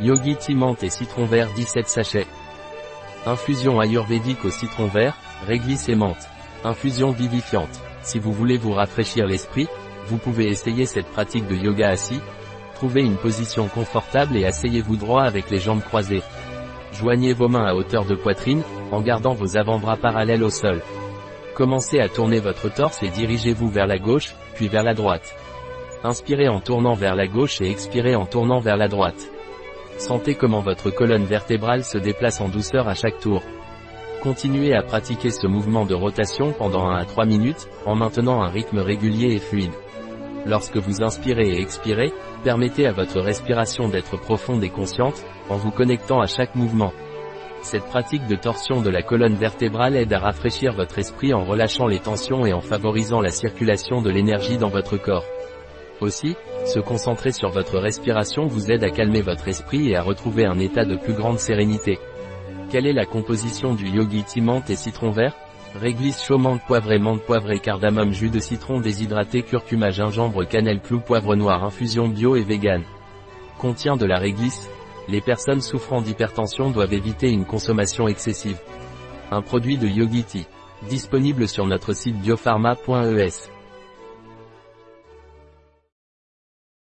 Yogi tea menthe et citron vert 17 sachets. Infusion ayurvédique au citron vert, réglisse et menthe. Infusion vivifiante. Si vous voulez vous rafraîchir l'esprit, vous pouvez essayer cette pratique de yoga assis. Trouvez une position confortable et asseyez-vous droit avec les jambes croisées. Joignez vos mains à hauteur de poitrine, en gardant vos avant-bras parallèles au sol. Commencez à tourner votre torse et dirigez-vous vers la gauche, puis vers la droite. Inspirez en tournant vers la gauche et expirez en tournant vers la droite. Sentez comment votre colonne vertébrale se déplace en douceur à chaque tour. Continuez à pratiquer ce mouvement de rotation pendant 1 à 3 minutes, en maintenant un rythme régulier et fluide. Lorsque vous inspirez et expirez, permettez à votre respiration d'être profonde et consciente, en vous connectant à chaque mouvement. Cette pratique de torsion de la colonne vertébrale aide à rafraîchir votre esprit en relâchant les tensions et en favorisant la circulation de l'énergie dans votre corps. Aussi, se concentrer sur votre respiration vous aide à calmer votre esprit et à retrouver un état de plus grande sérénité. Quelle est la composition du yogi menthe et citron vert? Réglisse chaud menthe poivrée menthe poivrée cardamome jus de citron déshydraté curcuma gingembre cannelle clou poivre noir infusion bio et vegan. Contient de la réglisse. Les personnes souffrant d'hypertension doivent éviter une consommation excessive. Un produit de Yogi Tea. Disponible sur notre site biopharma.es.